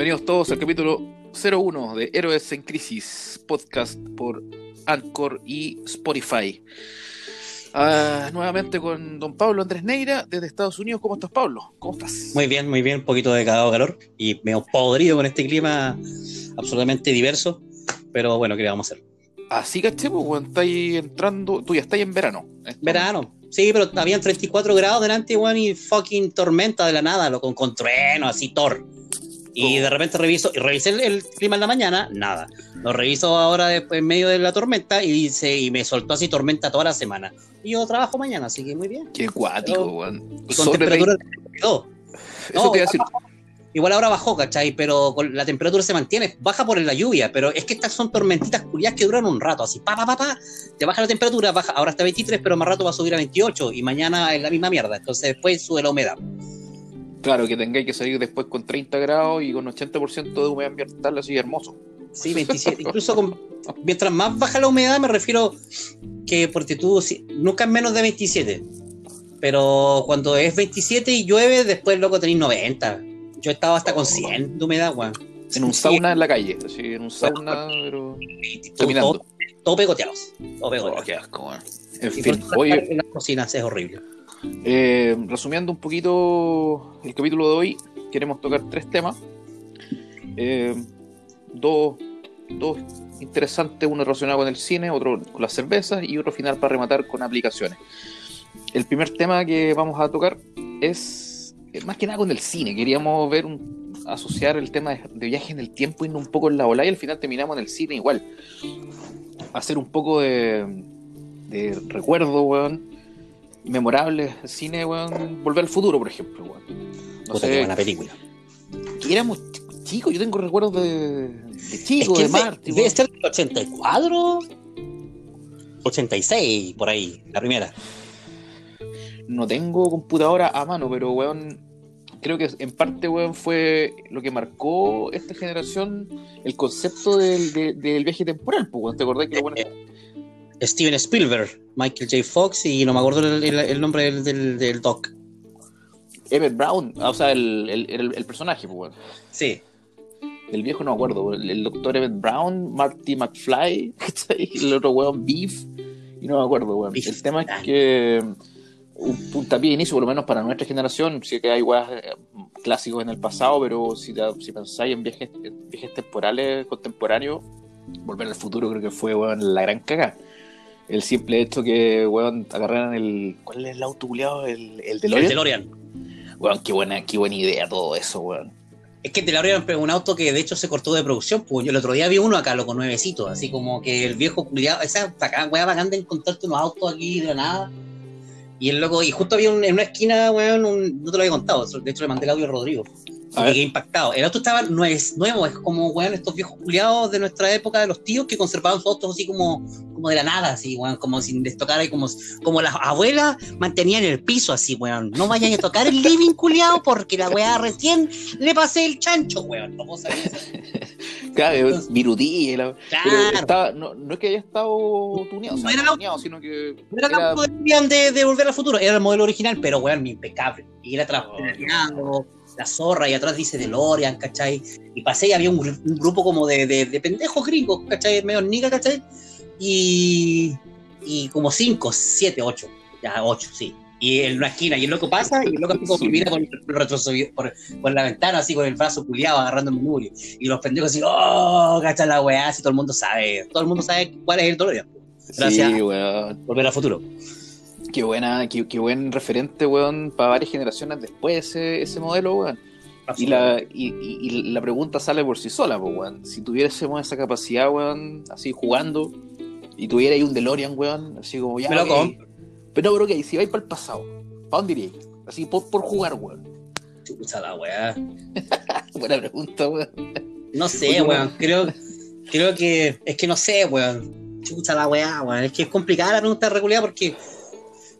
Bienvenidos todos al capítulo 01 de Héroes en Crisis, podcast por Anchor y Spotify. Ah, nuevamente con don Pablo Andrés Neira desde Estados Unidos. ¿Cómo estás, Pablo? ¿Cómo estás? Muy bien, muy bien. Un poquito de cagado calor y medio podrido con este clima absolutamente diverso. Pero bueno, ¿qué le vamos a hacer? Así caché, pues, weón, estáis entrando. Tú ya estás en verano. Verano. Sí, pero habían 34 grados delante, weón, y fucking tormenta de la nada, lo con, con trueno, así, Thor. Y de repente reviso, y revisé el, el clima en la mañana, nada. Lo reviso ahora después, en medio de la tormenta y dice, y me soltó así tormenta toda la semana. Y yo trabajo mañana, así que muy bien. Qué cuático, weón. Y con Sobre temperatura de 32. 20. Eso te iba a decir. Igual ahora bajó, ¿cachai? Pero con la temperatura se mantiene, baja por la lluvia, pero es que estas son tormentitas culiadas que duran un rato, así, pa, pa, pa, pa, te baja la temperatura, baja, ahora está 23, pero más rato va a subir a 28 y mañana es la misma mierda, entonces después sube la humedad. Claro, que tengáis que salir después con 30 grados y con 80% de humedad ambiental, así hermoso. Sí, 27, incluso con, mientras más baja la humedad me refiero que porque tú si- nunca es menos de 27, pero cuando es 27 y llueve, después loco tenéis 90. Yo estaba hasta con 100 de humedad, weón. En un sauna en la calle, así, en un sauna, pero todo, todo, pegoteados. Todo pegoteados. Oh, qué asco, weón. En Y fin, en las cocinas es horrible. Eh, resumiendo un poquito el capítulo de hoy, queremos tocar tres temas. Eh, dos, dos interesantes, uno relacionado con el cine, otro con las cervezas y otro final para rematar con aplicaciones. El primer tema que vamos a tocar es eh, más que nada con el cine. Queríamos ver un, asociar el tema de, viaje en el tiempo, yendo un poco en la ola y al final terminamos en el cine igual. Hacer un poco de, de recuerdo, weón memorables cine, weón, Volver al futuro, por ejemplo, weón. No Puta, qué sé, buena película. que éramos ch- chicos, yo tengo recuerdos de, de chico, es que de Marty, debe ser del 84, 86, por ahí, la primera. No tengo computadora a mano, pero weón, creo que en parte, weón, fue lo que marcó esta generación el concepto del, de- del viaje temporal, pues, weón. ¿Te acordás que bueno Steven Spielberg, Michael J. Fox y no me acuerdo el, el- el nombre del, del, del doc. Emmett Brown, ah, o sea, el, el, personaje, pues, weón. Sí. El viejo no me acuerdo, el, doctor Emmett Brown, Marty McFly, el otro weón Beef, y no me acuerdo, weón. Beef. El tema es que un puntapié de inicio, por lo menos para nuestra generación, sí que hay weas eh, clásicos en el pasado, pero si, si pensáis en viajes, en viajes temporales, contemporáneos, Volver al futuro creo que fue, weón, la gran caga. El simple hecho que, weón, agarraran el... ¿Cuál es el auto culiado? El, el El DeLorean. DeLorean. Weón, qué buena, qué buena idea todo eso, weón. Es que el DeLorean es un auto que de hecho se cortó de producción. Pues yo el otro día vi uno acá, loco, nuevecito. Así como que el viejo culiado, esa weá bacán de encontrarte unos autos aquí de la nada. Y el loco, y justo había un- en una esquina, weón, un- no te lo había contado, de hecho le mandé el audio a Rodrigo. Quedé impactado. El auto estaba no es nuevo, es como, weón, estos viejos culiados de nuestra época de los tíos que conservaban sus autos así como, como de la nada, así, weón, como sin les tocara y como, como las abuelas mantenían el piso así, weón. No vayan a tocar el living culiado porque la weá recién le pasé el chancho, weón. No eso. Claro, la- Pero Claro. estaba, no, no es que haya estado tuneado, o sea, No era no tuneado, sino que No era era- tampoco de, de volver al futuro, era el modelo original, pero weón, impecable. Y era Oh, la zorra, y atrás dice DeLorean, ¿cachai? Y pasé y había un, un grupo como de, de, de pendejos gringos, ¿cachai? Medio nica, ¿cachai? Y, y como cinco, siete, ocho, ya ocho, sí. Y en una esquina, y el loco pasa, y el loco así como mira por, por, por la ventana, así con el brazo culiado, agarrando el manubrio. Y los pendejos así, oh, ¿cachai? La weá, así todo el mundo sabe, todo el mundo sabe cuál es el DeLorean. Gracias. Sí, weón. Volver al futuro. Qué buena, qué, qué buen referente, weón, para varias generaciones después ese, ese modelo, weón. Y la, y, y- y la pregunta sale por sí sola, pues, weón. Si tuviésemos esa capacidad, weón, así jugando, y tuviera ahí un DeLorean, weón, así como ya. Me lo ok. compro. Pero, pero, ok, si vais para el pasado, ¿para dónde iríais? Así por, por jugar, weón. Chucha la weá. Buena pregunta, weón. No sé, Oye, weón. Creo, creo que. Es que no sé, weón. Chucha la weá, weón. Es que es complicada la pregunta de regular porque.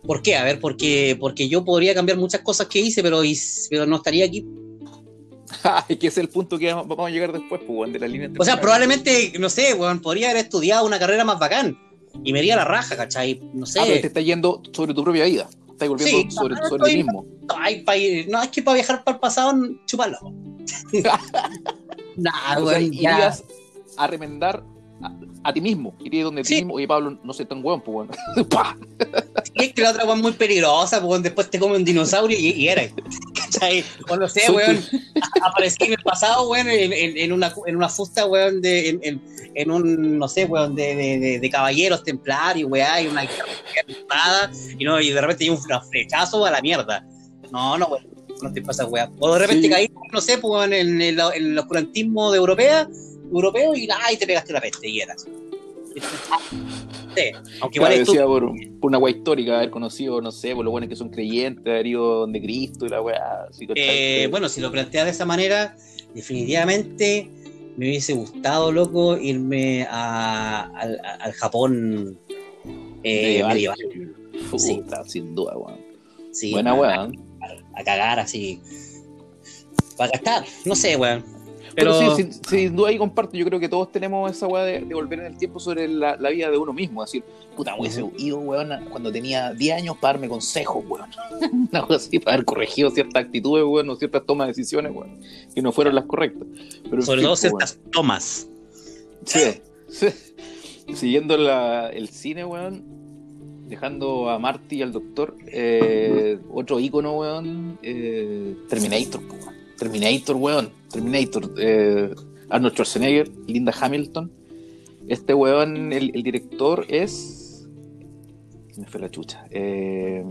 ¿Por qué? A ver, porque, porque yo podría cambiar muchas cosas que hice, pero, pero no estaría aquí. es que es el punto que vamos a llegar después, pues, de la línea O sea, probablemente, no sé, weón, podría haber estudiado una carrera más bacán. Y me iría a la raja, ¿cachai? No sé. Ah, pero te estás yendo sobre tu propia vida. Estás volviendo Sí, sobre, sobre ti mismo. Ay, pa ir- no, es que para viajar para el pasado, chuparlo. Nah, O sea, ya. irías a remendar a, ti mismo. Irías donde Sí. ti mismo. Oye, Pablo, no sé tan weón, pues weón. Sí, es que la otra weón es muy peligrosa, pues después te come un dinosaurio y, y era. ¿Cachai? O no sé, weón. a- Aparecí en el pasado, weón, en, en- en una, en una fusta, weón, de, en, en, en un, no sé, weón, de, de, de, de caballeros templarios, weón, y una espada, y no, y de repente hay un flechazo a la mierda. No, no, weón. No te pasa, weón. O de repente Sí. caí, no sé, pues, weón, en el, en el oscurantismo de europea, europeo, y nada, y te pegaste la peste, y eras. Sí, aunque igual Claro, tú, decía por, por una weá histórica, haber conocido, no sé, por los buenos que son creyentes, haber ido donde Cristo y la weá. Eh, bueno, si lo planteas de esa manera, definitivamente me hubiese gustado, loco, irme a- al, al Japón eh, medieval. Sí. sin duda, weón. Sí, Buena a, weá. a cagar así. Para gastar, no sé, weón. Pero, Pero, sí, sin, sin duda ahí comparto. Yo creo que todos tenemos esa weá de, de volver en el tiempo sobre la, la vida de uno mismo. Decir, puta, hubiese ido, weón, cuando tenía 10 años para darme consejos, weón. Una cosa así, para haber corregido ciertas actitudes, weón, o ciertas tomas de decisiones, weón, que no fueron las correctas. Pero, sobre todo pues, weón. ciertas tomas. Sí, sí. Siguiendo la- el cine, weón, dejando a Marty y al doctor, eh, otro ícono, weón, eh, Terminator, po, weón. Terminator, weón, Terminator, eh, Arnold Schwarzenegger, Linda Hamilton. Este weón, el, el director es... Se me fue la chucha. Eh,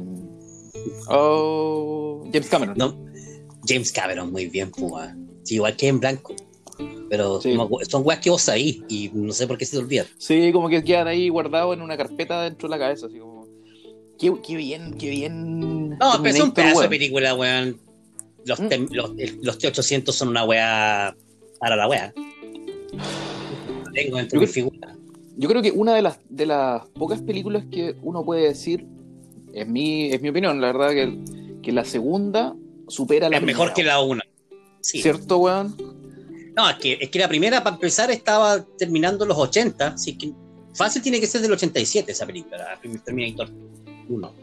oh, James Cameron. No, James Cameron, muy bien, weón. Sí, igual que en blanco. Pero Sí. son weas que vos ahí y no sé por qué se te olvidan. Sí, como que quedan ahí guardados en una carpeta dentro de la cabeza, así como. Qué, qué bien, qué bien. No, pero es un pedazo de película, weón. Los, Mm. los, los T-800 son una weá para la weá. Tengo dentro Yo de mi figura. Yo creo que una de las, de las pocas películas que uno puede decir, es mi, es mi opinión, la verdad, que, que la segunda supera la Es mejor que la una. Sí. ¿Cierto, weón? No, es que, es que la primera, para empezar, estaba terminando los 80. Así que fácil tiene que ser del 87 esa película, la primer Terminator 1.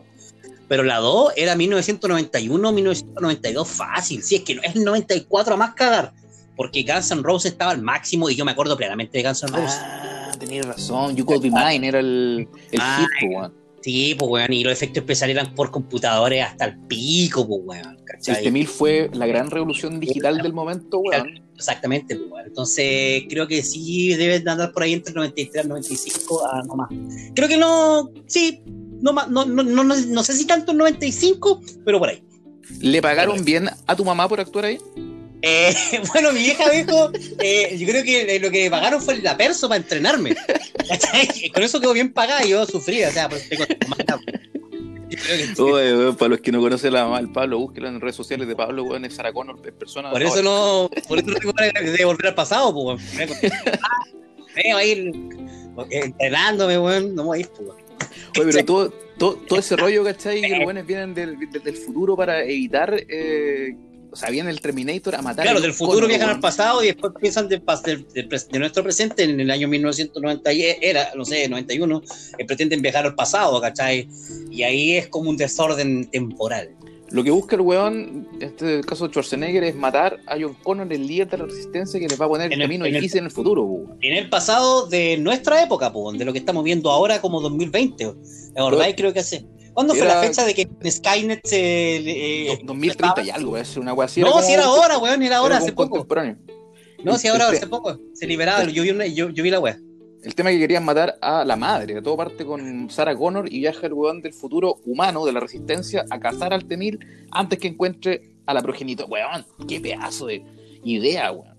Pero la 2 era 1991, 1992, fácil. Si es que no es el 94 a más cagar. Porque Guns N' Roses estaba al máximo y yo me acuerdo plenamente de Guns N' Roses. Ah, tenías razón. You Could Be Mine era el, el Ah, hit, weón. Sí, pues weón, y los efectos especiales eran por computadores hasta el pico, pues weón. ¿cachai? Mil fue la gran revolución digital del momento, weón. Exactamente, pues, weón. Entonces, creo que sí deben de andar por ahí entre el 93 y el 95, a no más. Creo que no, sí, no, más- no, no, no, no, no sé si tanto el 95, pero por ahí. ¿Le pagaron bien a tu mamá por actuar ahí? Eh, bueno, mi vieja dijo, eh, yo creo que eh, lo que pagaron fue la perso para entrenarme. Con eso quedó bien pagada y yo sufrí, o sea, pues tengo que. Oye, weón, para los que no conocen la mamá del Pablo, búsquenla en redes sociales de Pablo, weón, es Sarah Connor, es persona. Por eso no, por eso no tengo de volver al pasado, pues, weón. Me voy a ir eh, entrenándome, weón, no me voy a ir, pues. Oye, pero todo, todo, todo ese rollo, ¿cachai? Que los buenos vienen del, del, del futuro para evitar. eh, o sea, viene el Terminator a matar. Claro, del futuro viajan al pasado y después piensan pres- de, nuestro presente en el año 1990, y era, no sé, 91, eh, pretenden viajar al pasado, ¿cachai? Y ahí es como un desorden temporal. Lo que busca el weón, en este caso Schwarzenegger, es matar a John Connor, el líder de la resistencia que les va a poner En el camino en el- en el futuro. En el pasado de nuestra época, pues, de lo que estamos viendo ahora como 2020, ¿te acordáis? Creo que hace. ¿Cuándo fue la fecha de que Skynet se... eh, Do- 2030 y algo, es una así. No, como- si era ahora, weón, era ahora, era hace poco. No, si ahora, Este- hace poco. Se liberaba, yo vi, una- yo, yo vi la weá. El tema es que querían matar a la madre. Todo parte con Sarah Connor y viaja el weón del futuro humano, de la resistencia, a cazar al Temil antes que encuentre a la progenitora. Weón, qué pedazo de idea, weón.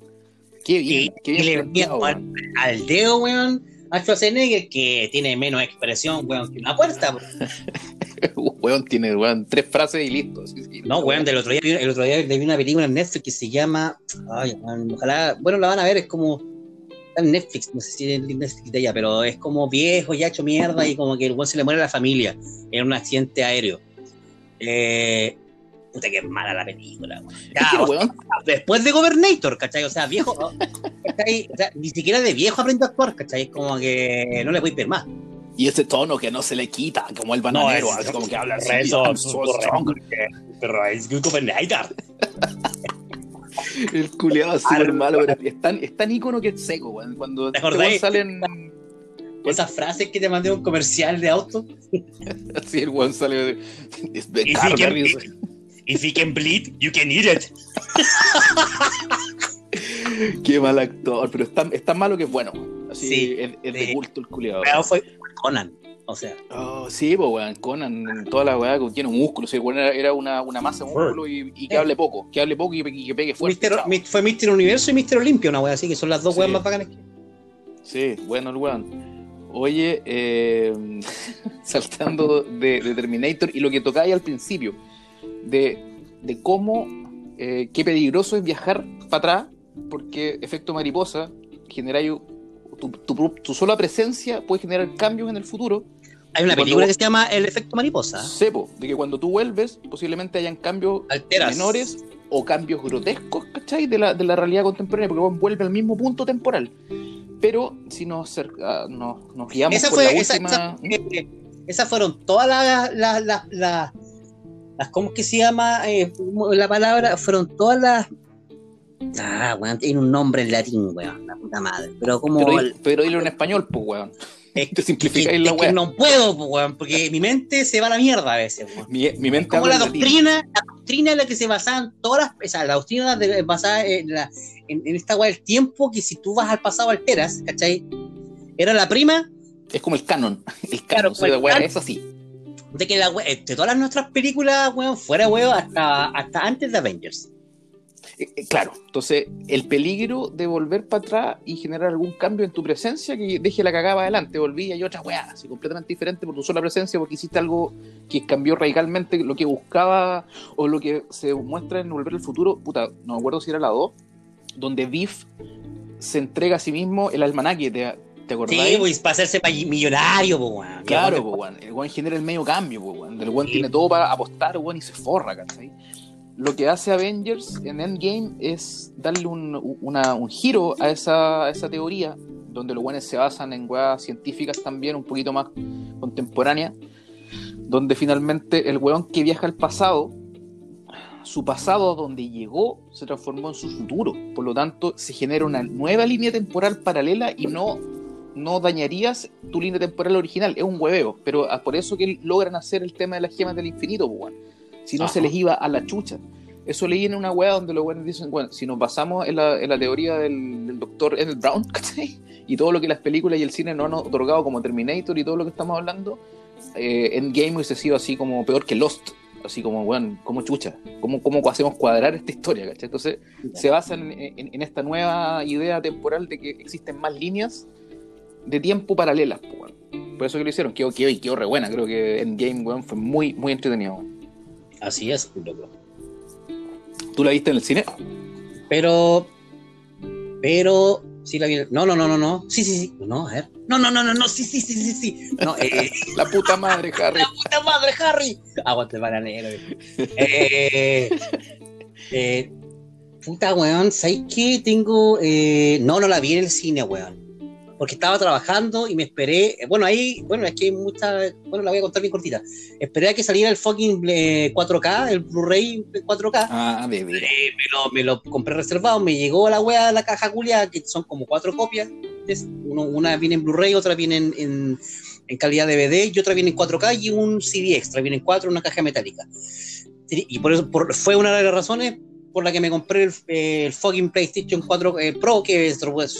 Qué bien, qué y bien le planteado, weón. al dedo, weón, a Schwarzenegger, que tiene menos expresión, weón, que una puerta. Weón tiene weón, tres frases y listo. sí, No, weón, del otro día, el otro día le vi una película en Netflix que se llama, ay, weón, ojalá, bueno, la van a ver, es como, está en Netflix, no sé si en Netflix de ella, pero es como viejo, ya hecho mierda, y como que el weón se le muere a la familia en un accidente aéreo. Eh, puta que mala la película. Ya, sea, después de Governator, ¿cachai? O sea, viejo, ¿cachai? O sea, ni siquiera de viejo aprende a actuar, ¿cachai? Es como que no le voy a pedir más. Y ese tono que no se le quita, como el bananero, es- así como que habla así. Eso. Pero es Governator. El culiado es súper malo, pero es tan, es tan ícono que es seco, weón. Cuando ¿Te este salen. Esas frases que te mandé un comercial de auto. Así el weón sale. de- Es de Y carga, sí que- risa. If you can bleed, you can eat it. Qué mal actor, pero es tan, es tan malo que es bueno. Así Sí, es, es de sí. culto el culiado. Pero fue Conan. O sea, Oh, sí, pues weón, Conan, toda la weá con lleno de músculos. Sí, weón, era, era una, una masa de músculo y, y que hable poco, que hable poco y, y que pegue fuerte. Mister- mi- fue Mr. Universo y Mr. Olimpia, una wea así, que son las dos Sí. weas más bacanas que. Sí, bueno, el weón. Oye, eh, saltando de, de Terminator y lo que tocáis al principio, de, de cómo, eh, qué peligroso es viajar para atrás, porque efecto mariposa genera tu, tu, tu sola presencia puede generar cambios en el futuro. Hay una película vos- que se llama El efecto mariposa. Sepo, de que cuando tú vuelves, posiblemente hayan cambios Alteras. menores o cambios grotescos, ¿cachai? De la, de la realidad contemporánea, porque vuelve al mismo punto temporal. Pero si nos, acerca- nos, nos guiamos Esa por fue, la última... esa- eh, esas fueron todas las, las, las, las, las- ¿cómo es que se llama eh, la palabra? Fueron todas las, ah, weón, tiene un nombre en latín, weón, la puta madre, pero como, pero dilo en español, pues, weón. es, Te simplificáis la que weá. no puedo, weón, porque mi mente se va a la mierda a veces, weón. Mi, mi mente Como la doctrina, la doctrina en la que se basaban todas las, o sea, la doctrina de- basada en, la, en, en esta weá del tiempo, que si tú vas al pasado alteras, ¿cachai? Era la prima Es como el canon. El Claro, canon, soy el de weón, canon. es así. de que la de todas nuestras películas, weón, fuera weón, hasta, hasta antes de Avengers. Eh, eh, claro, entonces el peligro de volver para atrás y generar algún cambio en tu presencia que deje la cagada para adelante, volví y hay otra weá, así completamente diferente por tu sola presencia, porque hiciste algo que cambió radicalmente lo que buscaba o lo que se muestra en Volver al Futuro, puta, no me acuerdo si era la 2, donde Biff se entrega a sí mismo el almanaque, ¿te, te acordás? Sí, pues para hacerse millonario, pues, weón. Claro, po, weón. el weón genera el medio cambio, po, weón. el weón Sí. tiene todo para apostar, weón, y se forra, ¿cachai? Lo que hace Avengers en Endgame es darle un, un giro a esa, esa teoría, donde los weones se basan en weas científicas también, un poquito más contemporáneas, donde finalmente el weón que viaja al pasado, su pasado a donde llegó se transformó en su futuro. Por lo tanto, se genera una nueva línea temporal paralela y no, no dañarías tu línea temporal original. Es un hueveo, pero por eso que logran hacer el tema de las gemas del infinito, pues, weón. Si no, Ajá. se les iba a la chucha. Eso leí en una weá donde los weones dicen, bueno, si nos basamos en la, en la teoría del, del doctor Emmett Brown, ¿cachai? Y todo lo que las películas y el cine nos han otorgado como Terminator y todo lo que estamos hablando, eh, Endgame hubiese sido así como peor que Lost. Así como, weón, como chucha. ¿Cómo, ¿Cómo hacemos cuadrar esta historia, cachai? Entonces, se basan en, en- en esta nueva idea temporal de que existen más líneas de tiempo paralelas, po, weón. Por eso que lo hicieron. Quedó, quedó, quedó re buena. Creo que Endgame, weón, fue muy, muy entretenido. Así es, loco. ¿Tú la viste en el cine? Pero, pero, sí la vi. No, no, no, no, no. Sí, sí, sí. No, a ver. No, no, no, no, no. Sí, sí, sí, sí, sí. No, eh, La puta madre, Harry. ¡La puta madre, Harry! Aguante bananero. Eh, eh, puta, weón, ¿sabes qué? Tengo. eh, no, no la vi en el cine, weón. Porque estaba trabajando y me esperé. eh, Bueno, ahí, bueno, es que hay mucha. Bueno, la voy a contar bien cortita. Esperé a que saliera el fucking eh, 4K, el Blu-ray 4K. Ah. Eh, me, lo, me lo compré reservado, me llegó la wea de la caja culia, que son como cuatro copias. Uno- una viene en Blu-ray, otra viene en, en- en calidad DVD y otra viene en 4K y un CD extra, viene en cuatro una caja metálica. Y por eso por- fue una de las razones por la que me compré el, eh, el fucking PlayStation 4 eh, Pro, que es,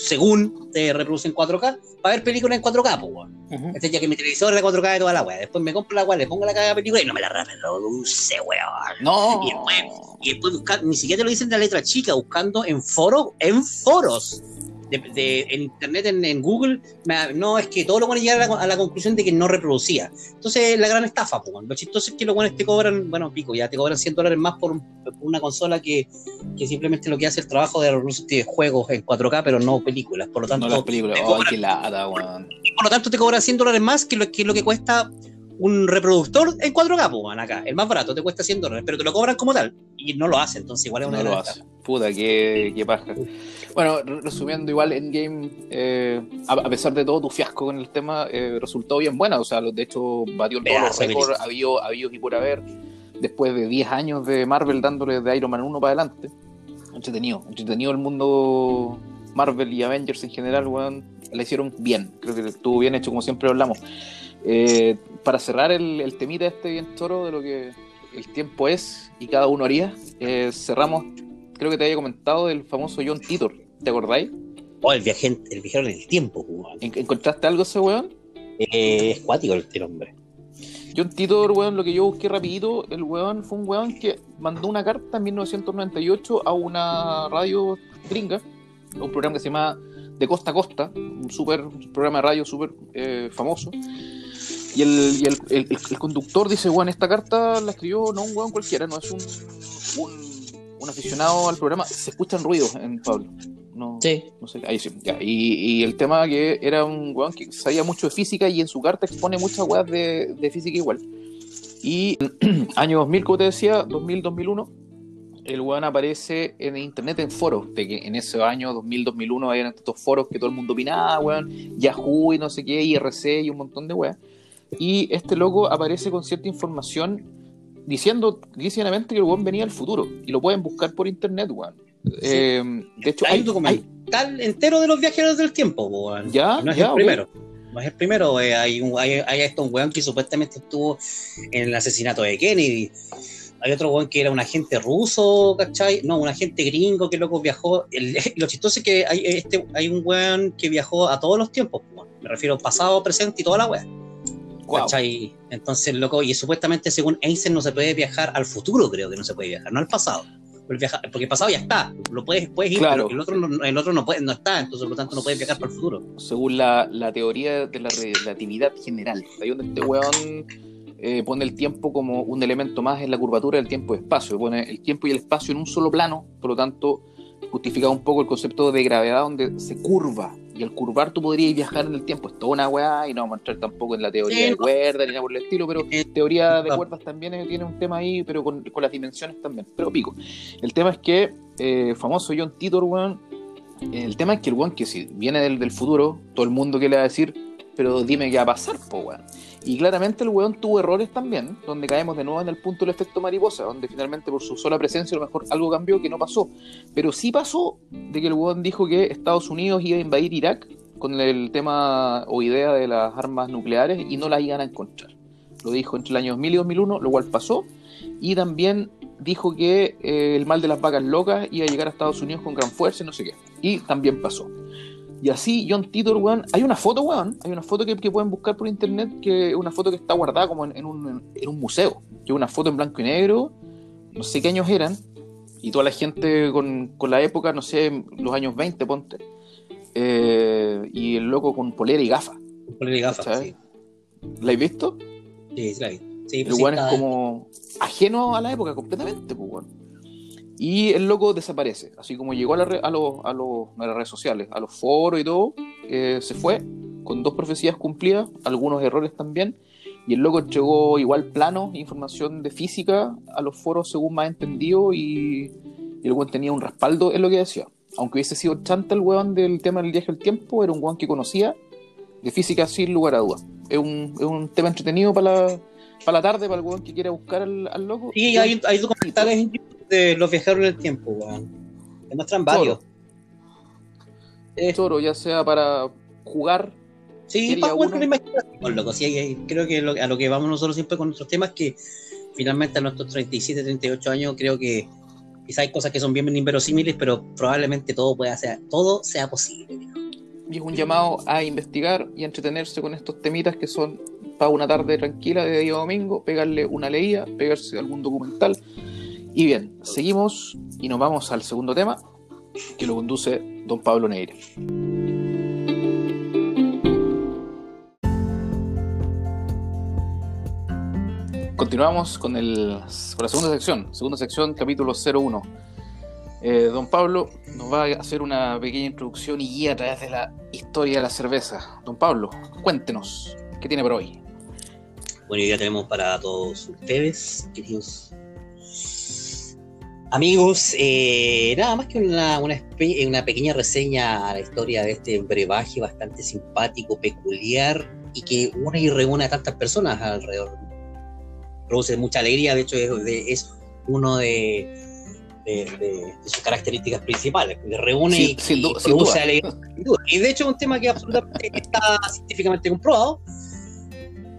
según te reproduce en 4K, para ver películas en 4K, pues, weón. Ujú. Este ya que mi televisor es de 4K de toda la wea. Después me compro la wea, le pongo la caga de película y no me la reproduce, weón. No. Y después- y después buscar, ni siquiera te lo dicen de la letra chica, buscando en foros, en foros, de, de- en internet, en, en Google, me- no, es que todo lo bueno llegar a la, a la conclusión de que no reproducía. Entonces, la gran estafa, pues, lo chistoso es que los buenos te cobran, bueno, pico, ya te cobran 100 dólares más por, por una consola que, que simplemente lo que hace el trabajo de de juegos en 4K, pero no películas. Por lo tanto, No las películas. te Ay, cobran- qué lata, y por lo tanto te cobran 100 dólares más que lo que, lo que cuesta un reproductor en 4K, pues, acá. El más barato te cuesta 100 dólares, pero te lo cobran como tal. Y no lo hace, entonces igual es una No lo hace. Puta, qué, qué paja. Bueno, re- resumiendo, igual Endgame, eh, a, a pesar de todo tu fiasco con el tema, eh, resultó bien buena. O sea, de hecho, batió todos los récords, habido, habidos y por haber, después de 10 años de Marvel dándole de Iron Man 1 para adelante. entretenido. Entretenido el mundo Marvel y Avengers en general, weón. La hicieron bien. Creo que estuvo bien hecho, como siempre hablamos. Eh, para cerrar el, el temita este bien toro de lo que el tiempo es y cada uno haría, eh, cerramos, creo que te había comentado, del famoso John Titor. ¿Te acordáis? Oh, el, viaje, el viajero en el tiempo, weón. ¿En- ¿Encontraste algo ese weón? Eh, es cuático este hombre. John Titor, weón, lo que yo busqué rapidito, el weón fue un weón que mandó una carta en 1998 a una radio gringa, un programa que se llama De Costa a Costa, un super un programa de radio súper eh, famoso. Y, el, y el, el- el- conductor dice, weón, esta carta la escribió no un weón cualquiera, no es un, un, un aficionado al programa. Se escuchan ruidos en Pablo. No, Sí. no sé, ahí sí, ya. Y, y el tema que era un weón que sabía mucho de física y en su carta expone muchas weas de, de física igual. Y año 2000, como te decía, 2000-2001, el weón aparece en internet en foros, de que en ese año 2000-2001 habían estos foros que todo el mundo opinaba, weón, Yahoo y no sé qué, IRC y un montón de weas. Y este loco aparece con cierta información diciendo que el weón venía del futuro. Y lo pueden buscar por internet, weón. Eh, de hecho, Hay hay, un documental entero de los viajeros del tiempo, weón. Ya, no es ya, el primero. No es el primero. eh, hay, un, hay, hay hasta un weón que supuestamente estuvo en el asesinato de Kennedy. Hay otro weón que era un agente ruso, ¿cachai? No, un agente gringo que loco viajó. El- lo chistoso es que hay, este, hay un weón que viajó a todos los tiempos, weón. Me refiero pasado, presente y toda la weá. Entonces, loco, y supuestamente según Einstein no se puede viajar al futuro, creo que no se puede viajar, no al pasado. Porque, el pasado ya está, lo puedes, puedes ir, Claro. pero el otro, no, el otro no, puede, no está, entonces por lo tanto no puedes viajar para el futuro. según la, la teoría de la relatividad general. Ahí donde este weón eh, pone el tiempo como un elemento más en la curvatura del tiempo y espacio. Pone el tiempo y el espacio en un solo plano, por lo tanto, justifica un poco el concepto de gravedad donde se curva. Y al curvar tú podrías viajar en el tiempo. Es toda una weá y no vamos a entrar tampoco en la teoría Sí, de cuerdas ni nada por el estilo, pero Eh, teoría de cuerdas también tiene un tema ahí, pero con, con las dimensiones también. Pero pico. El tema es que, eh, famoso John Titor, weón, el tema es que el weón que si viene del, del futuro, todo el mundo que le va a decir, pero dime qué va a pasar, po weón. Y claramente el weón tuvo errores también, donde caemos de nuevo en el punto del efecto mariposa, donde finalmente por su sola presencia a lo mejor algo cambió que no pasó. Pero sí pasó de que el weón dijo que Estados Unidos iba a invadir Irak con el tema o idea de las armas nucleares y no las iban a encontrar. Lo dijo entre el año 2000 y 2001, lo cual pasó. Y también dijo que eh, el mal de las vacas locas iba a llegar a Estados Unidos con gran fuerza y no sé qué. Y también pasó. Y así John Titor, weón, hay una foto, weón, hay una foto que, que pueden buscar por internet, que es una foto que está guardada como en, en un, en un museo, que es una foto en blanco y negro, no sé qué años eran, y toda la gente con, con la época, no sé, los años 20, ponte, eh, y el loco con polera y gafas. Ponerle gafas, ¿Cachai? sí. ¿La has visto? Sí, sí, la vi. Sí, El pues sí, weón es como ajeno a la época completamente, pues, weón. Y el loco desaparece. Así como llegó a, la re- a, los- a, los- a las redes sociales, a los foros y todo, eh, se fue con dos profecías cumplidas, algunos errores también. Y el loco entregó igual planos, información de física a los foros según más entendido. Y, y el weón tenía un respaldo en lo que decía. Aunque hubiese sido chanta el weón del tema del viaje al tiempo, era un weón que conocía de física sin lugar a dudas. Es un, es un tema entretenido para la, para la tarde, para el weón que quiera buscar al, al loco. Sí, hay, hay documentales en YouTube de los viajeros en el tiempo, weón. Que muestran varios. Eh, Choro, ya sea para jugar. sí, para jugar uno. con la imaginación, loco. Sí, creo que lo- a lo que vamos nosotros siempre con nuestros temas, que finalmente a nuestros 37, 38 años, creo que quizá hay cosas que son bien inverosímiles, pero probablemente todo pueda ser, todo sea posible. Y es un llamado a investigar y a entretenerse con estos temitas que son para una tarde tranquila de día domingo, pegarle una leída, pegarse algún documental. Y bien, seguimos y nos vamos al segundo tema que lo conduce don Pablo Neira. Continuamos con, el, con la segunda sección, segunda sección, capítulo 01. Eh, don Pablo nos va a hacer una pequeña introducción y guía a través de la historia de la cerveza. Don Pablo, cuéntenos, ¿qué tiene por hoy? Bueno, hoy día tenemos para todos ustedes, queridos amigos, eh, nada más que una, una, espe- una pequeña reseña a la historia de este brebaje bastante simpático, peculiar y que une y reúne a tantas personas alrededor. Produce mucha alegría, de hecho es, de- es uno de, de, de- de sus características principales, que reúne Sí, y, sin y du- sin produce alegría, sin duda. Y de hecho es un tema que absolutamente está científicamente comprobado.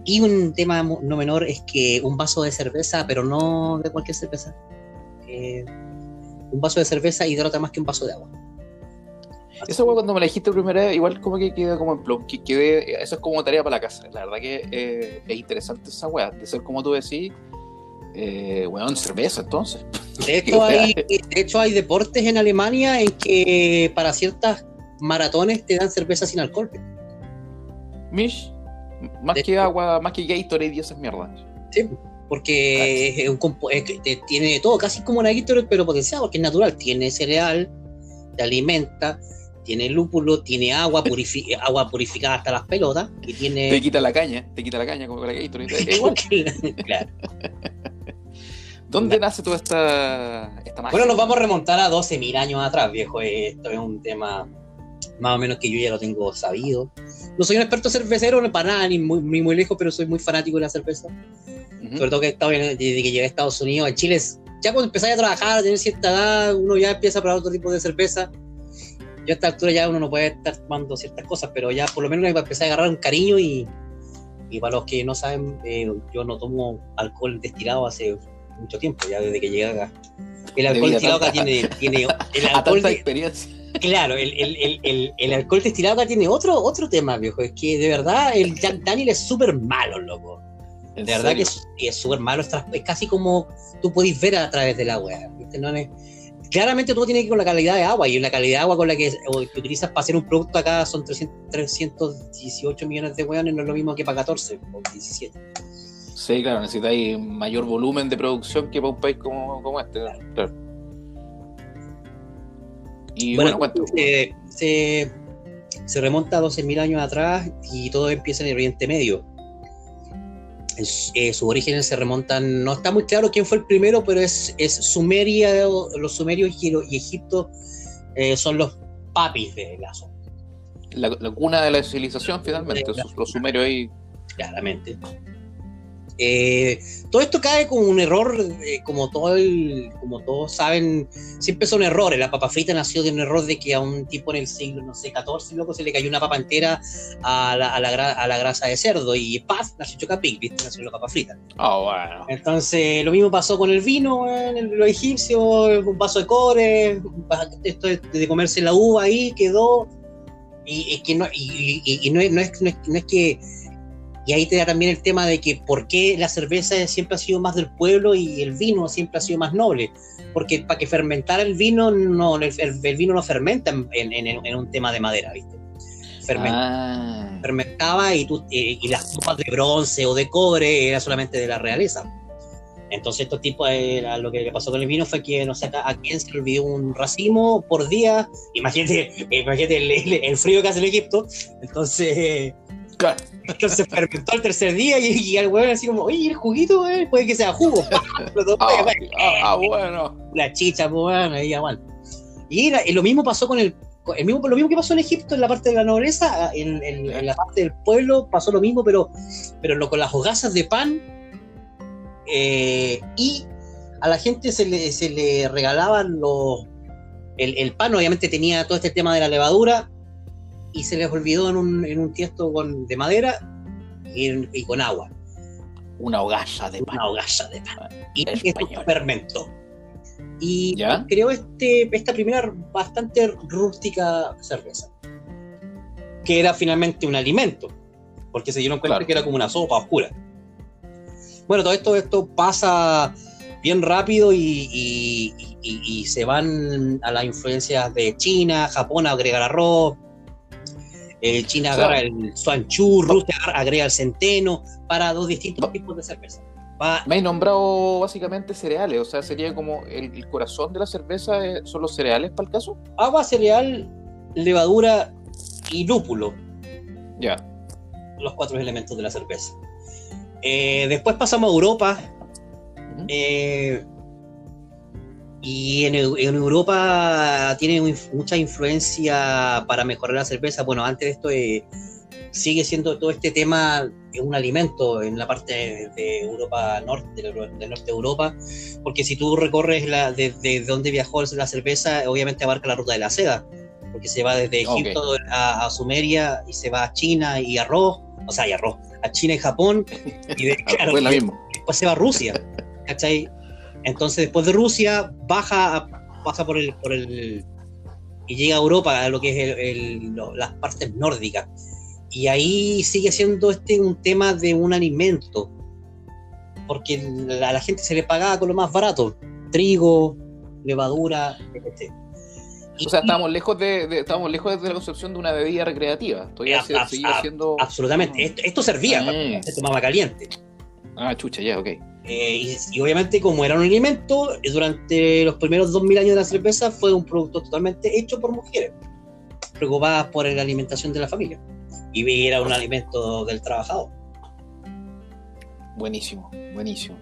Y un tema no menor es que un vaso de cerveza, pero no de cualquier cerveza, eh, un vaso de cerveza hidrata más que un vaso de agua. Esa weá cuando me la dijiste primera vez, igual como que quedé como en plan, que quedé, eso es como tarea para la casa. La verdad que eh, es interesante esa weá, de ser como tú decís, eh, weón, cerveza entonces. De hecho, hay, de hecho, hay deportes en Alemania en que para ciertas maratones te dan cerveza sin alcohol. Mish, más De- que agua, más que Gatorade y esas mierdas. Sí, porque es un compo- es que te- tiene de todo, casi como una Gatorade, pero potenciado, porque es natural. Tiene cereal, te alimenta, tiene lúpulo, tiene agua, purifi- agua purificada hasta las pelotas, y Te tiene... quita la caña, te quita la caña como la Gatorade. Es igual. claro. ¿Dónde nace toda esta, esta magia? Bueno, nos vamos a remontar a 12.000 años atrás, viejo. Esto es un tema más o menos que yo ya lo tengo sabido. No soy un experto cervecero, no para nada, ni muy, ni muy lejos, pero soy muy fanático de la cerveza. Ujú. Sobre todo que he estado en- desde que llegué a Estados Unidos. En Chile, es- ya cuando empezáis a trabajar, a tener cierta edad, uno ya empieza a probar otro tipo de cerveza. Yo a esta altura ya uno no puede estar tomando ciertas cosas, pero ya por lo menos empecé a agarrar un cariño y, y para los que no saben, eh, yo no tomo alcohol destilado hace mucho tiempo, ya desde que llegué acá. El alcohol destilado acá tiene, tiene el alcohol de- experiencia. Claro, el, el, el, el, alcohol destilado acá tiene otro, otro tema, viejo. Es que de verdad el Jack Daniel es súper malo, loco. ¿En De verdad que serio? es es súper malo. Es, casi como tú podés ver a través del agua. ¿viste? No es- claramente todo tiene que ver con la calidad de agua. Y la calidad de agua con la que, que utilizas para hacer un producto acá son 300 318 millones de hueones, no es lo mismo que para 14 o 17. Sí, claro, necesitáis mayor volumen de producción que para un país como, como este. Claro. Y bueno, cuento. eh, se, se remonta a 12.000 años atrás y todo empieza en el Oriente Medio. Eh, sus orígenes se remontan, no está muy claro quién fue el primero, pero es, es Sumeria, los sumerios y, Egipto eh, son los papis de la zona, La, la cuna de la civilización, finalmente. Los sumerios ahí. claramente. Eh, todo esto cae como un error, eh, como, todo el- como todos saben, siempre son errores. La papa frita nació de un error de que a un tipo en el siglo, no sé, 14, loco, se le cayó una papa entera a la, a la, gra- a la grasa de cerdo y ¡paf! nació Chocapic, ¿viste? Nació la papa frita. Ah, bueno. Entonces, lo mismo pasó con el vino, el- los egipcios, un vaso de cobre, esto de, comerse la uva ahí quedó. Y, es que no, y, y- y no, es, no es- no es que. Y ahí te da también el tema de que por qué la cerveza siempre ha sido más del pueblo y el vino siempre ha sido más noble. Porque para que fermentara el vino, no, el, el- el vino no fermenta en, en- en- un tema de madera, ¿viste? Fermenta Ah, fermentaba y, tú, eh, y las copas de bronce o de cobre era solamente de la realeza. Entonces estos tipos, eh, lo que le pasó con el vino fue que no sé a, quién se le olvidó un racimo por día. Imagínate, imagínate el, el- el frío que hace en Egipto. Entonces, claro. Entonces fermentó el tercer día y, y al weón así como, oye, el juguito, puede que sea jugo. Ah, weón, ah, ah, bueno. la chicha, pues, bueno, ahí aguanta. Y, era- y lo mismo pasó con el, el mismo, lo mismo que pasó en Egipto, en la parte de la nobleza, en, en- en la parte del pueblo pasó lo mismo, pero, pero lo, con las hogazas de pan. eh, y a la gente se le, se le regalaban los. El, el pan, obviamente, tenía todo este tema de la levadura y se les olvidó en un, en un tiesto con, de madera y, y con agua. Una hogaza de pan. Una hogaza de pan. Y Es esto fermentó. Y ¿Ya? creó este, esta primera bastante rústica cerveza, que era finalmente un alimento, porque se dieron cuenta Claro. que era como una sopa oscura. Bueno, todo esto, esto pasa bien rápido y, y- y- y se van a las influencias de China, Japón agrega el arroz, eh, China agarra el suanchu, Rusia agrega el centeno, para dos distintos tipos de cerveza. Va- Me he nombrado básicamente cereales, o sea, sería como el, el corazón de la cerveza, eh, son los cereales para el caso. agua, cereal, levadura y lúpulo, Ya. los cuatro elementos de la cerveza. Eh, después pasamos a Europa. Eh, y en, en Europa tiene un mucha influencia para mejorar la cerveza. Bueno, antes de esto, eh, sigue siendo todo este tema un alimento en la parte de Europa norte, de norte de Europa, porque si tú recorres la, desde donde viajó la cerveza, obviamente abarca la ruta de la seda, porque se va desde Egipto a, Sumeria y se va a China y arroz, o sea, y arroz, a China y Japón, y, después se va a Rusia, ¿cachai? Entonces después de Rusia baja, pasa por el, por el y llega a Europa, a lo que es las partes nórdicas. Y ahí sigue siendo este un tema de un alimento, porque a la gente se le pagaba con lo más barato, trigo, levadura, etc. O sea, estábamos lejos de, estábamos lejos de la concepción de una bebida recreativa. Todavía siendo... Absolutamente. Esto, servía, ah. se tomaba caliente. Ah, chucha, ya, ok. Eh, y, obviamente, como era un alimento, eh, durante los primeros 2000 años de la cerveza fue un producto totalmente hecho por mujeres, preocupadas por la alimentación de la familia. Y era un alimento del trabajador. Buenísimo, buenísimo.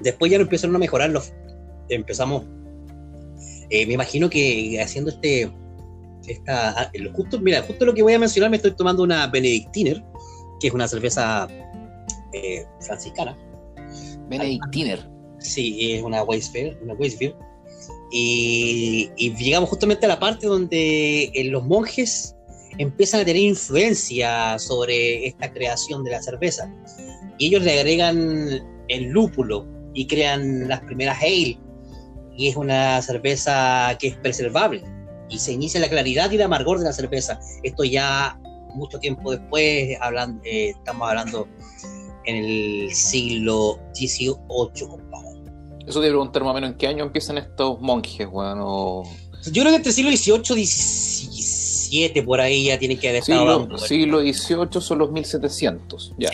Después ya lo empezaron a mejorar, los, empezamos, eh, me imagino que haciendo este, esta, ah, justo, mira, justo lo que voy a mencionar, me estoy tomando una Benedictiner, que es una cerveza franciscana, Benedictiner. Sí, es una Weisfield, una Y, llegamos justamente a la parte donde eh, los monjes empiezan a tener influencia sobre esta creación de la cerveza. Y ellos le agregan el lúpulo y crean las primeras ale. Y es una cerveza que es preservable. Y se inicia la claridad y el amargor de la cerveza. Esto ya mucho tiempo después, hablan, eh, estamos hablando en el siglo XVIII, compadre. Eso te preguntar más o menos en qué año empiezan estos monjes, bueno. Yo creo que entre el siglo XVIII XVII por ahí ya tiene que haber estado. Siglo, siglo XVIII son los 1700, ya.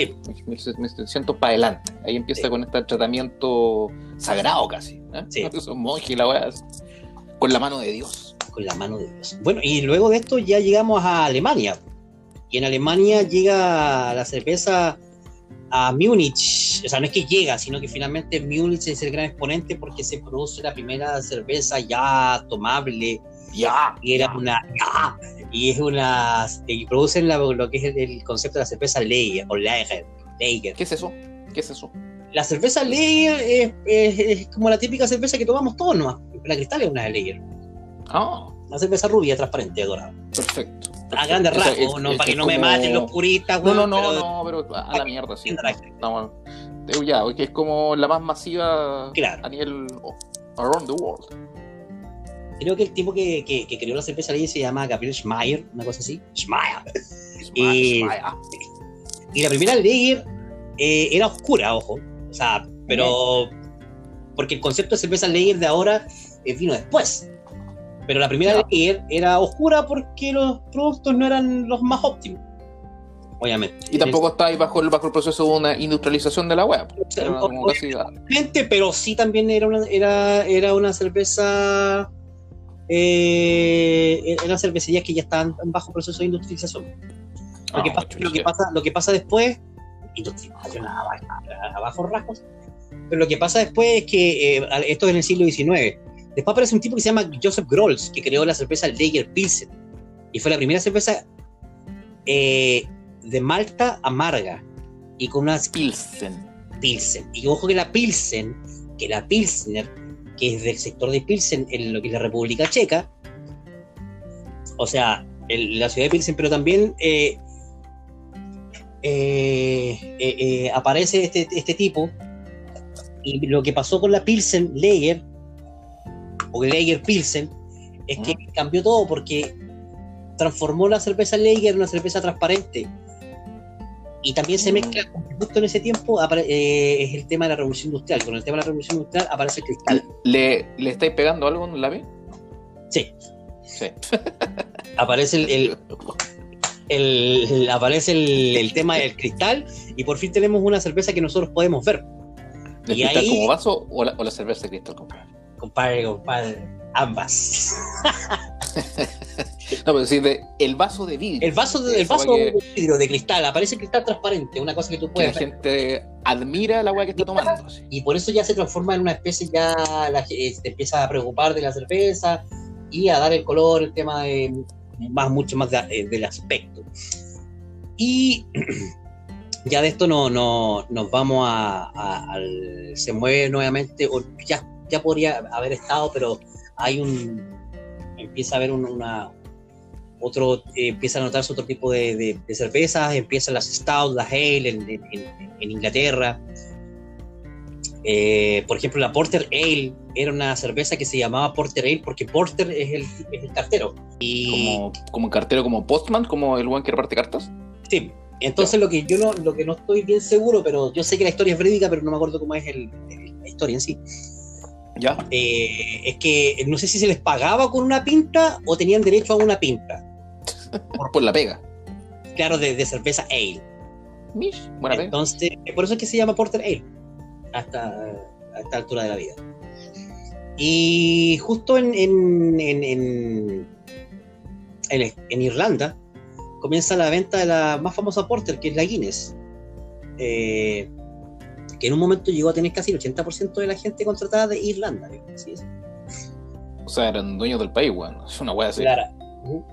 1700 para adelante. Ahí empieza con este tratamiento sagrado casi. ¿eh? Sí. Son monjes la weá. Con la mano de Dios. Con la mano de Dios. Bueno, y luego de esto ya llegamos a Alemania. Y en Alemania llega la cerveza a Múnich, o sea, no es que llega, sino que finalmente Múnich es el gran exponente porque se produce la primera cerveza ya tomable, ya, y era una, ya, y es una, y producen lo que es el, concepto de la cerveza Lager, o Lager, Lager. ¿Qué es eso? ¿Qué es eso? La cerveza Lager es, como la típica cerveza que tomamos todos nomás, la cristal es una Lager. Ah. Una cerveza rubia, transparente, dorada. Perfecto a grandes rasgos, no, para que, no me maten los puristas, No, no, no, no, pero a la mierda, sí. No, ya, que es como la más masiva a nivel around the world. Creo que el tipo que, que, que creó la cerveza ahí se llama Gabriel Schmeier, una cosa así. Schmeier. Y, y, la primera Lager eh, era oscura, ojo. O sea, pero. Porque el concepto de cerveza Lager de ahora eh, vino después. Pero la primera yeah. era oscura porque los productos no eran los más óptimos. Obviamente. Y tampoco está ahí bajo el, bajo el proceso de una industrialización de la web. Gente, pero sí también era una, era, era una cerveza. Eh, eran cervecerías que ya estaban bajo proceso de industrialización. Lo, ah, que, pasa, lo, que, pasa, lo que pasa después, industrialización a, bajo rasgos, pero lo que pasa después es que eh, esto es en el siglo XIX Después aparece un tipo que se llama Joseph Grolls, que creó la cerveza Lager Pilsen. Y fue la primera cerveza eh, de malta amarga. Y con unas Pilsen. Pilsen. Y ojo que la Pilsen, que la Pilsner, que es del sector de Pilsen en lo que es la República Checa, o sea, la ciudad de Pilsen, pero también eh, eh, aparece este, este tipo. Y lo que pasó con la Pilsen Lager o Lager Pilsen, es que cambió todo porque transformó la cerveza Lager en una cerveza transparente. Y también se mm. mezcla, justo en ese tiempo eh, es el tema de la revolución industrial. Con el tema de la revolución industrial aparece el cristal. ¿Le, le estáis pegando algo en la B? Sí. Sí. aparece el, el, aparece el, tema del cristal y por fin tenemos una cerveza que nosotros podemos ver. ¿El cristal como vaso o la, o la cerveza de cristal, compadre? Compadre, compadre, ambas. no, pero decir, el vaso de vidrio. El vaso, de, vaso de vidrio, de cristal, aparece cristal transparente, una cosa que tú puedes. Que la gente admira la agua que está tomando. Y por eso ya se transforma en una especie, ya la, se empieza a preocupar de la cerveza y a dar el color, el tema de más, mucho más eh, del aspecto. Y ya de esto no, no, nos vamos a, a- al- se mueve nuevamente, o ya, ya podría haber estado, pero hay un, empieza a haber un- una, otro, eh, empieza a notarse otro tipo de, de- de cervezas, empiezan las Stout, las Ale en, en- en- en Inglaterra. Eh, por ejemplo, la Porter Ale era una cerveza que se llamaba Porter Ale porque Porter es el, es el cartero. Y, Como, como cartero, como postman, como el buen que reparte cartas. Sí, entonces lo que yo no, lo que no estoy bien seguro, pero yo sé que la historia es verídica, pero no me acuerdo cómo es el- el- la historia en sí. Ya. Eh, es que no sé si se les pagaba con una pinta o tenían derecho a una pinta. Por la pega. Claro, de, de cerveza ale. Mish, buena pega. Entonces, por eso es que se llama Porter Ale. Hasta a esta altura de la vida. Y justo en, en, en, en, en- en Irlanda comienza la venta de la más famosa Porter, que es la Guinness. Eh, que en un momento llegó a tener casi el 80% de la gente contratada de Irlanda. ¿sí? O sea, eran dueños del país, weón. Es una wea así. Clara. Ujú.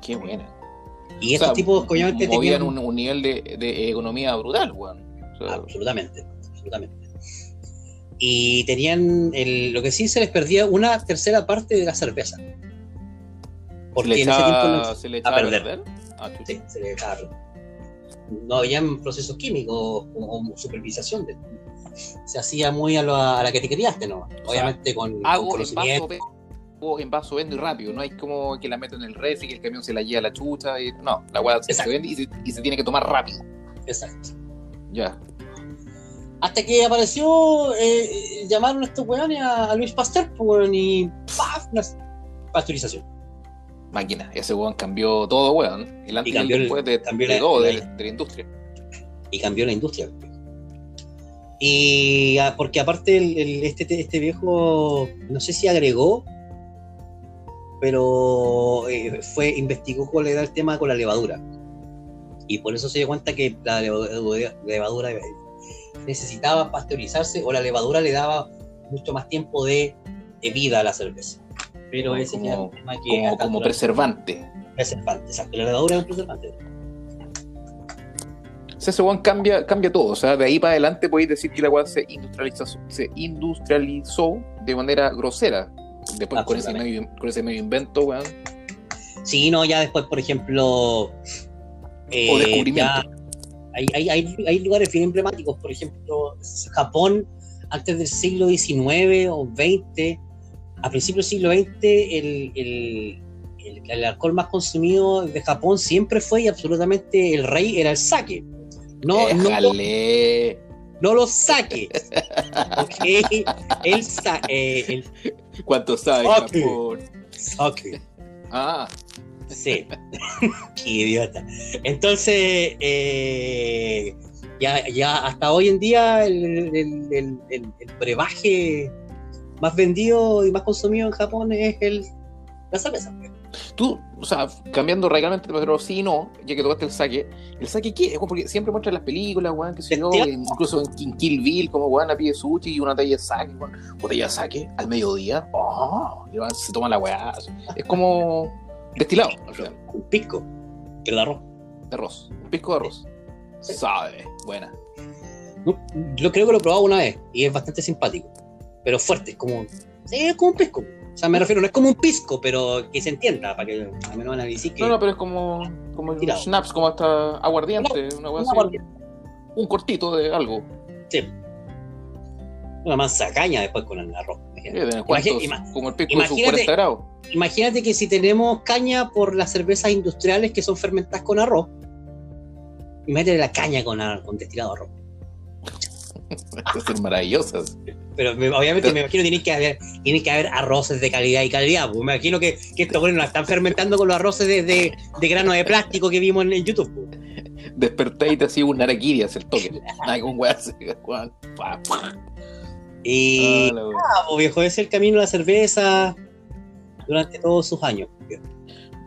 Qué buena. Y estos tipos, obviamente, movían tenían... un, un nivel de, de economía brutal, weón. O sea, Absolutamente, absolutamente. Y tenían, el- lo que sí se les perdía una tercera parte de la cerveza. se Porque le en ese tiempo echaba, no, se le echaba a perder. perder. Ah, sí, se le perder. No habían procesos químicos o, o supervisación. De, se hacía muy a, lo- a la que te criaste, ¿no? Obviamente con, con Hago en conocimiento. vaso, o en vaso vendo y rápido. No hay como que la meto en el refri, que el camión se la lleva a la chucha. Y, no, la weá se, vende y se, y se tiene que tomar rápido. Exacto. Ya. Hasta que apareció, eh, llamaron a estos weones a, a Luis Pasteur pues, y ¡paf! Una pasteurización. Máquina. Ese weón cambió todo, weón. El antes y, cambió el- después de, cambió de la- todo, la- de, de la industria. y cambió la industria. Y ah, porque aparte el- el- este, este viejo, no sé si agregó, pero eh, fue, investigó cuál era el tema con la levadura. Y por eso se dio cuenta que la levadura, levadura necesitaba pasteurizarse o la levadura le daba mucho más tiempo de, de vida a la cerveza. Pero Como- ese ya es un tema que Como, como preservante. preservante, exacto. La levadura es un preservante. O sea, ese weón cambia, cambia todo. O sea, de ahí para adelante podéis decir que la weá se industrializó, se industrializó de manera grosera. Después con ese, medio, con ese medio invento, weón. Sí, no, ya después, por ejemplo. eh, O descubrimiento. ya hay, hay, hay, hay lugares bien emblemáticos, por ejemplo, Japón, antes del siglo XIX o XX, a principios del siglo XX, el, el, el- el alcohol más consumido de Japón siempre fue y absolutamente el rey era el sake. No, no, Déjale. no los saques. ¿ok? El, sa- eh, el ¿Cuánto sabe Sake. Japón? sake. Ah, Sí. Qué idiota. Entonces, eh, ya, ya hasta hoy en día el- el- el brebaje más vendido y más consumido en Japón es el, la cerveza. tú, o sea, cambiando radicalmente, pero sí no, ya que tocaste el saque. ¿El saque qué? Es como Porque siempre muestran las películas, weón, que sé yo, incluso en King Kill Bill, como weón, la pide sushi y una talla de saque, weón, botella de saque al mediodía. Oh, y se toma la weá. Es como destilado, al final, Un pisco, de arroz. de arroz. Un pisco de arroz. Sí. Sabe, buena. Yo creo que lo he probado una vez y es bastante simpático, pero fuerte, es como, sí, es como un pisco. O sea, me refiero, no es como un pisco, pero que se entienda, para que al menos analicé que No, no, pero es como, como Tirado. schnapps, como hasta aguardiente, una una así. Un cortito de algo. Sí. Una mansa caña después con el arroz. Como el pisco imagínate- 40 grados. Imagínate que si tenemos caña por las cervezas industriales que son fermentadas con arroz, imagínate la caña con, con destilado de arroz. Estas son maravillosas. Pero me- obviamente me imagino que tiene que haber, tiene que haber arroces de calidad y calidad. pues. Me imagino que, que estos güeyes no la están fermentando con los arroces de, de, de grano de plástico que vimos en, en YouTube. pues. Desperté y te hacía un araquiri hacia el toque. Ay, con. Y Ah, ah, pues, viejo, ese es el camino de la cerveza durante todos sus años. viejo.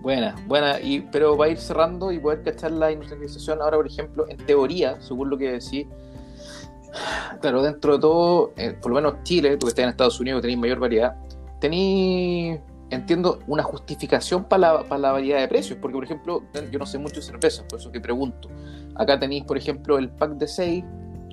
Buena, buena. Y, pero va a ir cerrando y poder cachar la industrialización ahora, por ejemplo, en teoría, según lo que decís. Claro, dentro de todo, eh, por lo menos Chile, tú que estás en Estados Unidos, tenéis mayor variedad, tenéis entiendo una justificación para la, para la variedad de precios, porque por ejemplo, yo no sé mucho de cervezas, por eso que pregunto. Acá tenéis, por ejemplo, el pack de 6,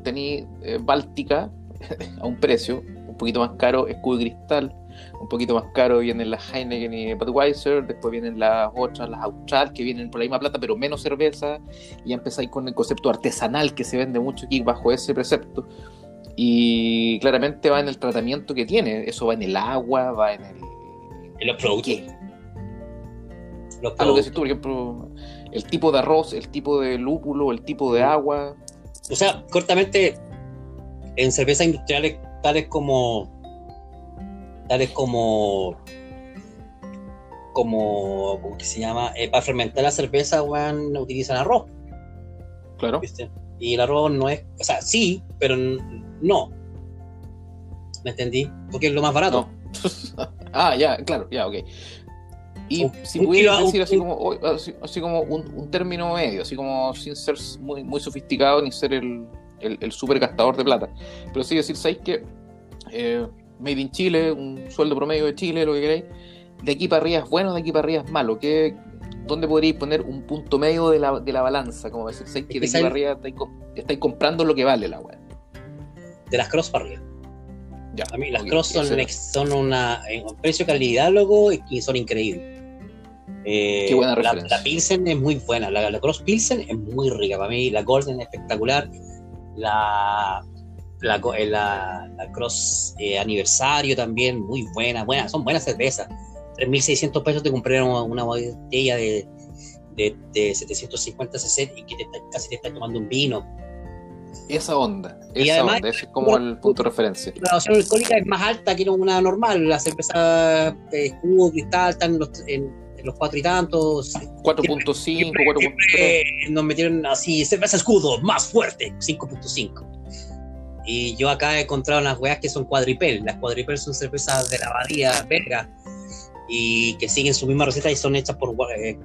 tenéis eh, Báltica a un precio un poquito más caro, escudo y cristal, un poquito más caro vienen las Heineken y Budweiser, después vienen las otras, las Austral, que vienen por la misma plata, pero menos cerveza, y ya empezáis con el concepto artesanal que se vende mucho aquí bajo ese precepto. Y claramente va en el tratamiento que tiene, eso va en el agua, va en el... En los productos. Los Ah, lo que decís tú, por ejemplo, el tipo de arroz, el tipo de lúpulo, el tipo de agua. O sea, cortamente, en cervezas industriales tales como. tales como. como. ¿cómo que se llama? Eh, para fermentar la cerveza, weón, utilizan arroz, Claro. ¿viste? Y el arroz no es. O sea, sí, pero no. ¿Me entendí? Porque es lo más barato. No. ah, ya, claro, ya, ok. Y Un- si un kilo- decir un- así como, así, así como un, un término medio, así como sin ser muy, muy sofisticado ni ser el, el, el super gastador de plata, pero sí decir, ¿sabéis que eh, Made in Chile, un sueldo promedio de Chile, lo que queráis, de aquí para arriba es bueno, de aquí para arriba es malo? ¿Qué, ¿Dónde podríais poner un punto medio de la, de la balanza? Como decir, ¿sabéis que de aquí para arriba estáis, com- estáis comprando lo que vale la weá? De las cross para arriba. Ya, A mí las cross son, son una. En precio calidad, loco, y son increíbles. Eh, Qué buena la, la Pilsen es muy buena. La, la Cross Pilsen es muy rica. Para mí, la Golden es espectacular. La, eh, la- la Cross eh, Aniversario también, muy buena. buena son buenas cervezas. 3.600 pesos te compré una, botella de, de, de 750 cc y que te está- casi te estás tomando un vino. Esa onda, Y esa además- onda, ese es como el punto de referencia. La graduación alcohólica es más alta que una normal. La cerveza escudo, cristal, están en los, en los cuatro y tantos. 4.5, Siempre- 4.3. siempre nos metieron así, cerveza escudo, más fuerte, 5.5. Y yo acá he encontrado unas weas que son cuadripel. Las cuadripel son cervezas de la abadía belga y que siguen su misma receta y son hechas por eh,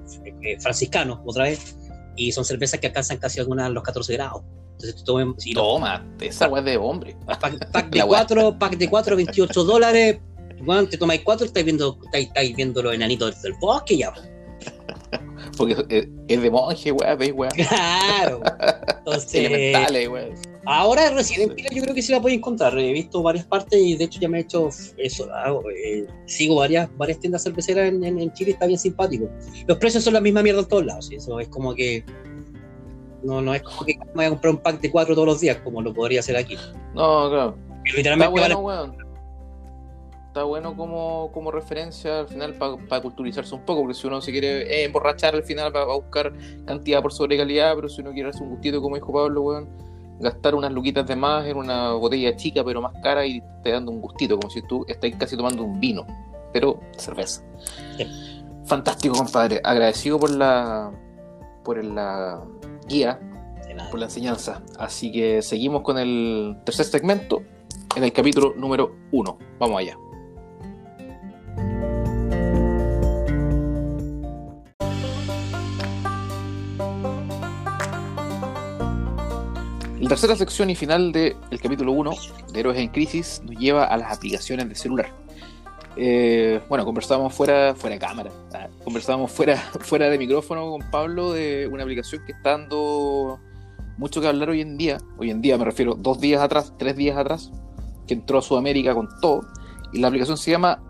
eh, franciscanos, otra vez. Y son cervezas que alcanzan casi algunas los 14 grados. Entonces, tú lo- Toma, esa weá es de hombre. pack, pack de La wea. 4, pack de 4, 28 dólares. Bueno, te tomáis 4 y estáis viendo, estáis, estáis viendo los enanitos del bosque ya. Porque es, es de monje, weá, veis, weá. Claro. Entonces, Elementales, weá. ahora recién en Chile yo creo que sí la podéis encontrar. He visto varias partes y de hecho ya me he hecho eso. hago, eh, sigo varias, varias tiendas cerveceras en, en, en Chile está bien simpático. Los precios son la misma mierda en todos lados. ¿sí? Eso es como que. No, no es como que me voy a comprar un pack de 4 todos los días, como lo podría hacer aquí. No, claro. Y literalmente bueno. Está bueno como, como referencia al final para culturizarse un poco, porque si uno se quiere eh, emborrachar al final va, va a buscar cantidad por sobre calidad, pero si uno quiere hacer un gustito, como dijo Pablo, weón, gastar unas luquitas de más en una botella chica pero más cara y te dando un gustito, como si tú estás casi tomando un vino, pero cerveza. Sí. Fantástico, compadre. Agradecido por la por la guía, por la enseñanza. Así que seguimos con el tercer segmento en el capítulo número uno. Vamos allá. Tercera sección y final del capítulo 1 de Héroes en Crisis nos lleva a las aplicaciones de celular. Eh, bueno, conversábamos fuera, fuera de cámara, ah, conversábamos fuera, fuera de micrófono con Pablo de una aplicación que está dando mucho que hablar hoy en día. Hoy en día me refiero dos días atrás, tres días atrás, que entró a Sudamérica con todo. Y la aplicación se llama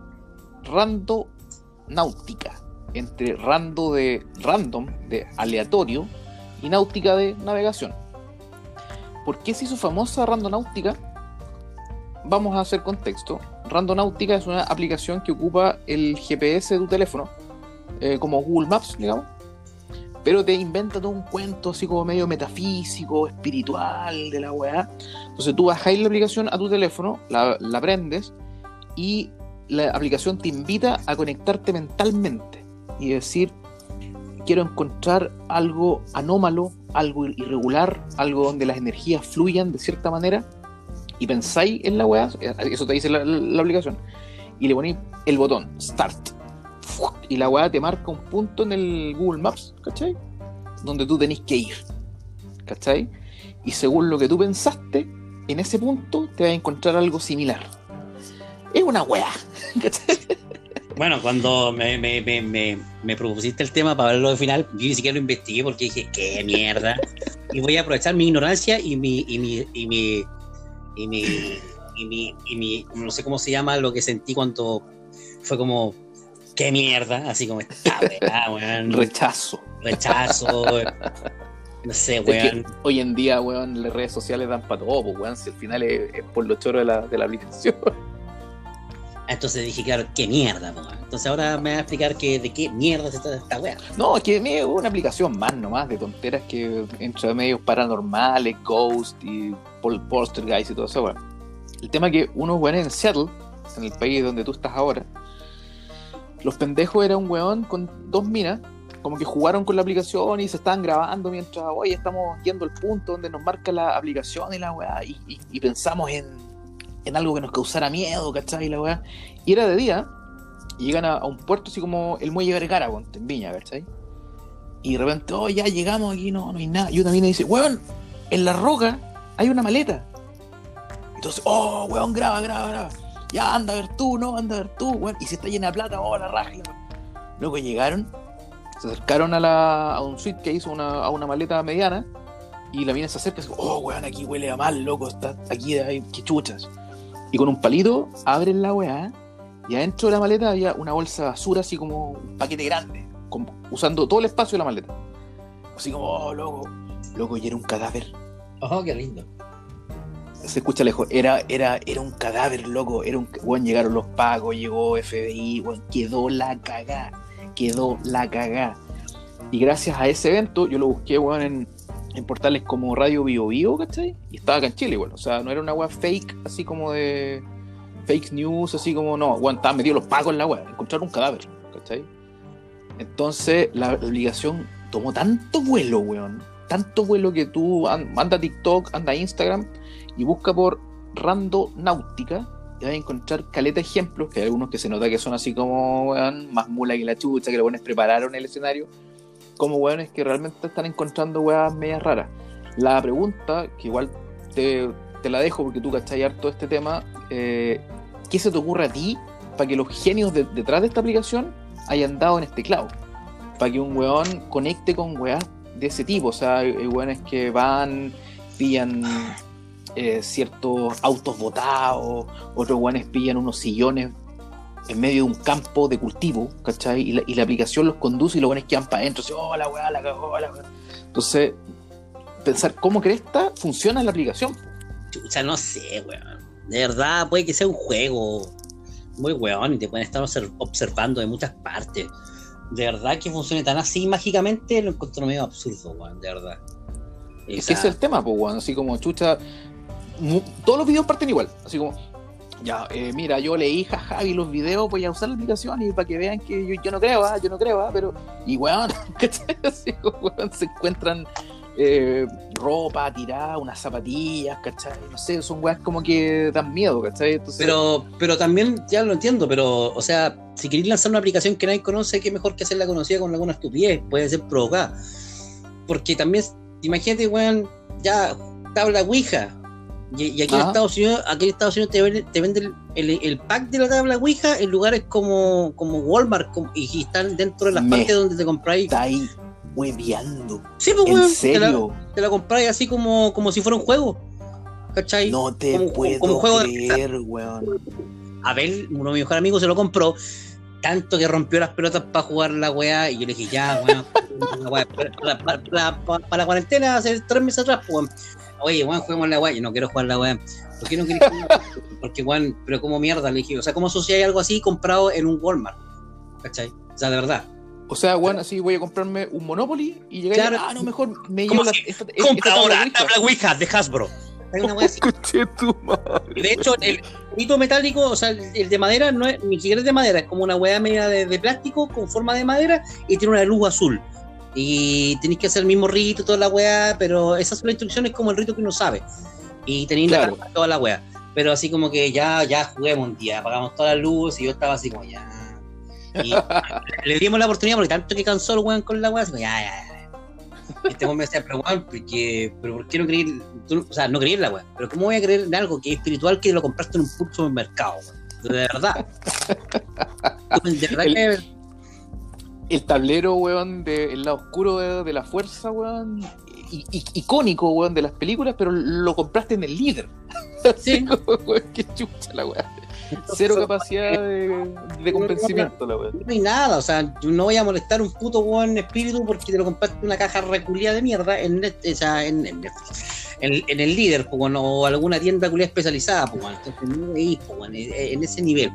Rando Náutica. Entre rando de random, de aleatorio, y náutica de navegación. ¿Por qué se hizo famosa Randonáutica? Vamos a hacer contexto. Randonáutica es una aplicación que ocupa el GPS de tu teléfono, eh, como Google Maps, digamos, pero te inventa todo un cuento así como medio metafísico, espiritual de la weá. Entonces tú bajáis la aplicación a tu teléfono, la, la prendes y la aplicación te invita a conectarte mentalmente y decir, quiero encontrar algo anómalo, algo irregular, algo donde las energías fluyan de cierta manera y pensáis en la weá, eso te dice la, la- la aplicación, y le ponéis el botón Start. Y la weá te marca un punto en el Google Maps, ¿cachai? Donde tú tenés que ir, ¿cachai? Y según lo que tú pensaste, en ese punto te vas a encontrar algo similar. Es una weá, ¿cachai? Bueno, cuando me, me, me, me, propusiste el tema para verlo de final, yo ni siquiera lo investigué porque dije, qué mierda. y voy a aprovechar mi ignorancia y mi, y mi, y mi, y mi, y mi, y mi, no sé cómo se llama lo que sentí cuando fue como, qué mierda, así como esta weón. Rechazo. Rechazo. No sé, weón. hoy en día, weón, las redes sociales dan para todo, pues, weón, si al final es, por lo choro de la, de la aplicación. Entonces dije, claro, qué mierda, Entonces ahora me va a explicar que, de qué mierda se trata esta weá. No, es que es una aplicación más nomás de tonteras que entre medios paranormales, Ghost y Paul Guys y todo eso, weón. El tema es que unos weones en Seattle, en el país donde tú estás ahora, los pendejos era un weón con dos minas, como que jugaron con la aplicación y se estaban grabando mientras, hoy estamos yendo al punto donde nos marca la aplicación y la weá, y pensamos en en algo que nos causara miedo, ¿cachai? La weá. Y era de día, y llegan a, un puerto así como el muelle Vergara, en Viña, ¿cachai? Y de repente, oh, ya llegamos aquí, no, no hay nada. Y viene y dice, weón, en la roca hay una maleta. Entonces, oh, weón, graba, graba, graba. Ya, anda a ver tú, no, anda a ver tú, weón. Y si está llena de plata, oh, la raja. Luego llegaron, se acercaron a, la, a un suitcase, una, a una maleta mediana, y la viene se acerca y dice, oh, weón, aquí huele a mal, loco, está aquí hay que chuchas. Y con un palito abren la weá y adentro de la maleta había una bolsa de basura, así como un paquete grande, usando todo el espacio de la maleta. Así como, oh, loco, loco, y era un cadáver. Oh, qué lindo. Se escucha lejos, era, era, era un cadáver, loco. Era un, bueno, llegaron los pagos, llegó FBI, bueno, quedó la cagá, quedó la cagá. Y gracias a ese evento, yo lo busqué, bueno, en, en portales como Radio Bio Bio, ¿cachai? Y estaba acá en Chile igual, o sea, no era una web fake, así como de fake news, así como, no, bueno, estaban metidos los pagos en la web, encontraron un cadáver, ¿cachai? Entonces la, obligación tomó tanto vuelo, weón, tanto vuelo que tú anda a TikTok, anda a Instagram y busca por Rando Náutica y vas a encontrar caleta ejemplos, que hay algunos que se nota que son así como, weón, más mula que la chucha, que los buenos prepararon el escenario como weones que realmente están encontrando weas medias raras. La pregunta, que igual te, la dejo porque tú cachai harto este tema, eh, ¿qué se te ocurre a ti para que los genios detrás de esta aplicación hayan dado en este clavo? Para que un weón conecte con weas de ese tipo, o sea, hay weones que van, pillan eh, ciertos autos botados, otros weones pillan unos sillones en medio de un campo de cultivo, ¿cachai? Y la, y la aplicación los conduce y los buenos quedan para adentro, oh, la weá, la cagó, la weá. Entonces, pensar cómo cresta funciona la aplicación. Sea, no sé, weón. De verdad, puede que sea un juego muy weón y te pueden estar observando de muchas partes. De verdad que funcione tan así mágicamente lo encuentro medio absurdo, weón, de verdad. Es que ese es el tema, pues, weón. Así como chucha. Todos los videos parten igual. Así como, ya, eh, mira, yo leí, jaja, vi los videos, voy a usar la aplicación y para que vean que yo, no creo, ¿ah? yo no creo, ¿ah? pero. Y weón, weón, se encuentran eh, ropa tirada, unas zapatillas, ¿cachai? No sé, son weas como que dan miedo, ¿cachai? Pero, pero también, ya lo entiendo, pero, o sea, si queréis lanzar una aplicación que nadie conoce, qué mejor que hacerla conocida con alguna estupidez, puede ser provocada. Porque también, imagínate, weón, ya tabla Ouija, y, aquí, en Estados Unidos, aquí en Estados Unidos te venden, te venden el, pack de la tabla Ouija en lugares como, como Walmart y, están dentro de las partes donde te compráis. Está ahí hueveando. Sí, pues, ¿En serio? Te la, compráis así como, como si fuera un juego. ¿Cachai? No te puedo como juego creer, weón. A ver, uno de mis mejores amigos se lo compró. Tanto que rompió las pelotas para jugar la weá. Y yo le dije, ya, weón. para, la cuarentena, hace tres meses atrás, pues, oye, Juan, juguemos la weá. Yo no quiero jugar la weá. ¿Por qué no quieres jugar? Porque, Juan, pero como mierda, le dije. O sea, como si hay algo así comprado en un Walmart. ¿Cachai? O sea, de verdad. O sea, Juan, así voy a comprarme un Monopoly y llegar claro. ah, no, mejor me llevo la, esta, Compra ahora la tabla Ouija de Hasbro. Hay una así. tu madre. De hecho, el hito metálico, o sea, el de madera, no es, ni siquiera es de madera, es como una weá media de, de, plástico con forma de madera y tiene una luz azul. Y tenéis que hacer el mismo rito, toda la weá, pero esas son las instrucciones como el rito que uno sabe. Y tenéis claro. toda la weá. Pero así como que ya, ya juguemos un día, apagamos toda la luz y yo estaba así como ya. Y le dimos la oportunidad porque tanto que cansó el weón con la weá, así como ya, ya, ya. Este weón me decía, pero weón, porque, pero ¿por qué no creer? o sea, no creer la weá, pero ¿cómo voy a creer en algo que es espiritual que lo compraste en un supermercado? De verdad. De verdad El- que El tablero, weón, del lado oscuro de, de la fuerza, weón. i- i- icónico, weón, de las películas, pero lo compraste en el líder. Sí. Weón, qué chucha la weón. Cero capacidad de, de convencimiento, la weón. no hay nada, o sea, yo no voy a molestar a un puto weón espíritu porque te lo compraste en una caja reculia de mierda en, o sea, en, en, en- en el líder, bueno, o alguna tienda culia especializada, bueno, entonces no veis, en, en ese nivel.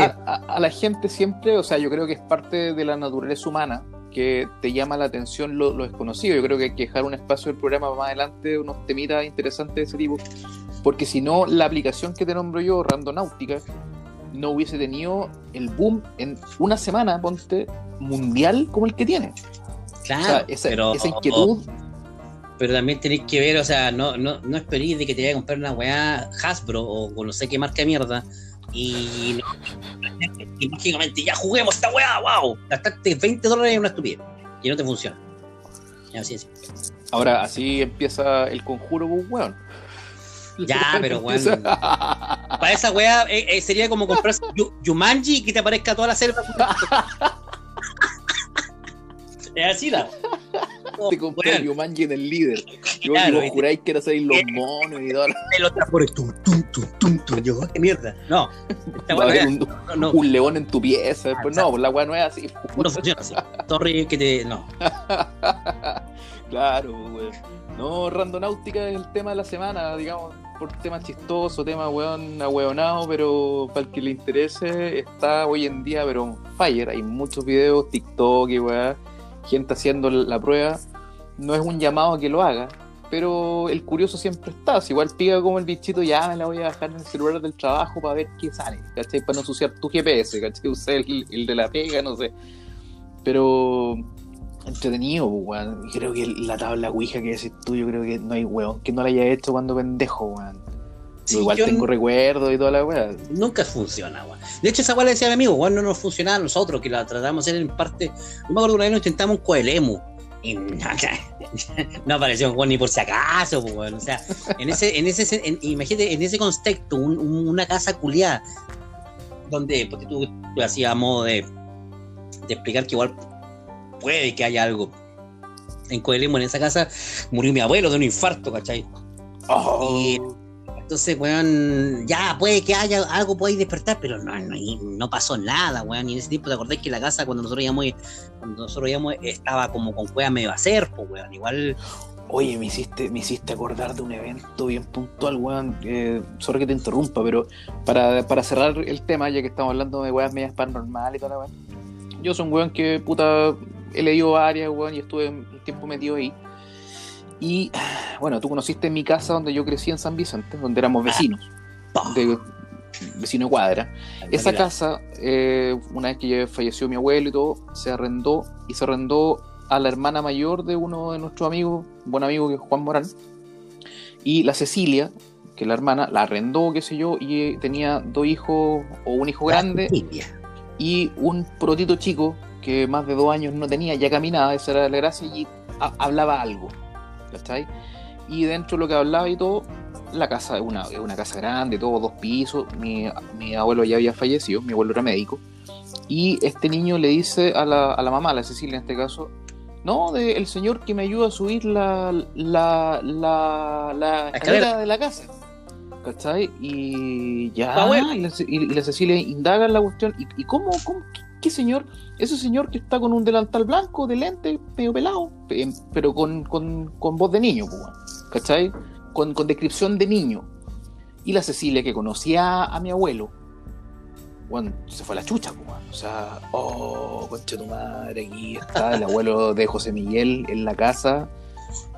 A, a- a la gente siempre, o sea, yo creo que es parte de la naturaleza humana que te llama la atención lo, lo desconocido. Yo creo que hay que dejar un espacio del programa más adelante, unos temitas interesantes de ese tipo, porque si no, la aplicación que te nombro yo, Randonáutica, no hubiese tenido el boom en una semana, ponte, mundial como el que tiene. claro, o sea, esa, pero, esa inquietud, pero también tenéis que ver, o sea, no, no, no esperéis de que te vaya a comprar una weá Hasbro o con no sé qué marca de mierda y, no- y mágicamente ya juguemos esta weá, wow, gastaste 20 dólares en una estupidez y no te funciona. Así es. ahora así empieza el conjuro, weón. Ya, pero, weón. Empieza- Para esa weá eh, eh, sería como comprarse Yu- Yumanji y que te aparezca toda la selva. es así, la. Te compré Weón, Yumanji en el líder. Yo, Claro, juráis que era salir los monos y todo. los tambores, tum, tum, tum, tum, tum. Yo, qué mierda. No, esta Va a weá haber un, no, no, un león en tu pieza. Después, no, Exacto. pues la weá no es así. no funciona así. Sorry que te. No. claro, weón. No, randonáutica es el tema de la semana, digamos, por tema chistoso, tema weón, ahueonado, pero para el que le interese, está hoy en día, pero fire. Hay muchos videos, TikTok y weá, gente haciendo la prueba. No es un llamado a que lo haga, pero el curioso siempre está. Igual pica como el bichito, ya me la voy a bajar en el celular del trabajo para ver qué sale, ¿cachai? Para no ensuciar tu GPS, ¿cachai? Usar el, el de la pega, no sé. Pero entretenido, pues, weón. Creo que la tabla Ouija que decís tú, yo creo que no hay weón que no la haya hecho cuando pendejo, weón. Sí, igual tengo recuerdos y toda la weá. Nunca funciona, weón. De hecho, esa weá le decía a mi amigo, weón, no nos funcionaba a nosotros, que la tratamos de hacer en parte. Yo me acuerdo que una vez nos intentamos un coelemu. Y no, no apareció weón ni por si acaso, pues. O sea, en ese, en ese, en- imagínate, en ese contexto, un- un- una casa culiada, donde porque tú hacías modo de, de explicar que igual puede que haya algo. En Coelemu, en esa casa, murió mi abuelo de un infarto, ¿cachai? Oh, Y- Entonces, weón, ya puede que haya algo ahí despertar, pero no, no, no pasó nada, weón. Y en ese tiempo te acordás que la casa cuando nosotros íbamos, cuando nosotros íbamos, estaba como con cueva medio a pues, weón. Igual, Oye, me hiciste, me hiciste acordar de un evento bien puntual, weón. Eh, sorry que te interrumpa, pero para, para cerrar el tema, ya que estamos hablando de weas medias paranormales y toda la weá. Yo soy un weón que, puta, he leído varias, weón, y estuve un tiempo metido ahí. Y, bueno, tú conociste mi casa donde yo crecí en San Vicente, donde éramos vecinos, ¡pah! de, vecino de cuadra. Esa casa, eh, una vez que falleció mi abuelo y todo, se arrendó y se arrendó a la hermana mayor de uno de nuestros amigos, un buen amigo que es Juan Morán. Y la Cecilia, que es la hermana, la arrendó, qué sé yo, y tenía dos hijos o un hijo grande y un protito chico que más de dos años no tenía, ya caminaba, esa era la gracia, y ha- hablaba algo. ¿Cachai? Y dentro de lo que hablaba y todo, la casa es una, una casa grande, todo dos pisos. Mi, mi abuelo ya había fallecido, mi abuelo era médico. Y este niño le dice a la, a la mamá, a la Cecilia en este caso, no, de, el señor que me ayuda a subir la, la, la, la escalera. de la casa. ¿Cachai? Y ya, y la, Ce- y la Cecilia indaga en la cuestión. ¿Y, y cómo, cómo qué, qué señor? Ese señor que está con un delantal blanco, de lente, medio pelado, pe- pero con, con, con voz de niño, pues. ¿cachai? Con, con descripción de niño. Y la Cecilia, que conocía a mi abuelo, bueno, se fue a la chucha, pues, weón. O sea, oh, concha tu madre, aquí está el abuelo de José Miguel en la casa.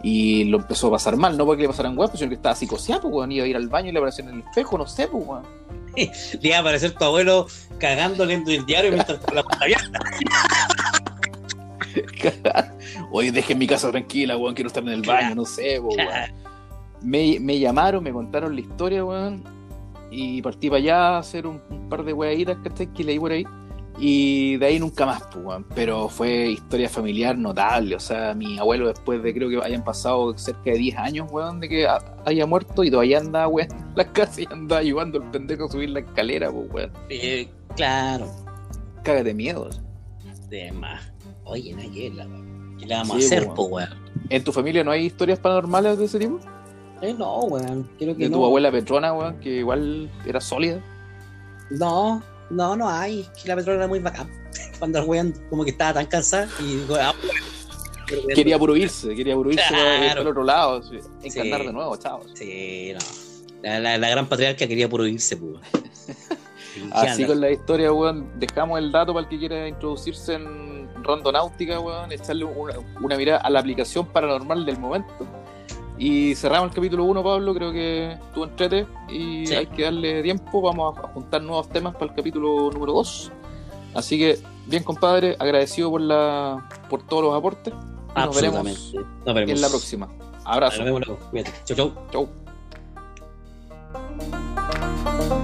Y lo empezó a pasar mal, no porque le pasaran huevos, sino que estaba psicoseado, pues. Iba a ir al baño y le apareció en el espejo, no sé, pues. Le iba a aparecer tu abuelo cagando lento el diario mientras la puerta abierta. Oye, dejen mi casa tranquila, weón, quiero estar en el baño, no sé, weón. Me, me llamaron, me contaron la historia, weón, y partí para allá a hacer un, un par de weaditas, ¿cachai? Que leí por ahí. Y de ahí nunca más, pues, weón. Pero fue historia familiar notable. O sea, mi abuelo, después de creo que hayan pasado cerca de 10 años, weón, de que ha- haya muerto y todavía anda, weón, en la casa y anda ayudando al pendejo a subir la escalera, pues, weón. Eh, Claro. Cágate de miedo. De más. Oye, no hay que la ¿Qué le vamos Sí, a hacer, po, weón? ¿En tu familia no hay historias paranormales de ese tipo? Eh, no, weón. Creo que De no. tu abuela Petrona, weón, que igual era sólida. No, no, no hay. Que la petróleo era muy bacán. Cuando el weón como que estaba tan cansada y dijo, ah, weón. Quería puro irse, quería puro irse Claro. otro lado. sí. Encarnar Sí. de nuevo, chao. Sí, no. La, la, la gran patriarca quería puro irse, pues. Así con la historia, weón, dejamos el dato para el que quiera introducirse en Rondonáutica, weón, echarle una, una mirada a la aplicación paranormal del momento. Y cerramos el capítulo 1, Pablo. Creo que tú entrete y hay que darle tiempo. Vamos a juntar nuevos temas para el capítulo número 2. Así que, bien, compadre, agradecido por, la, por todos los aportes. Absolutamente. Nos veremos, nos veremos. en la próxima. Abrazo. Nos vemos luego. Cuídate. Chau, chau. Chau.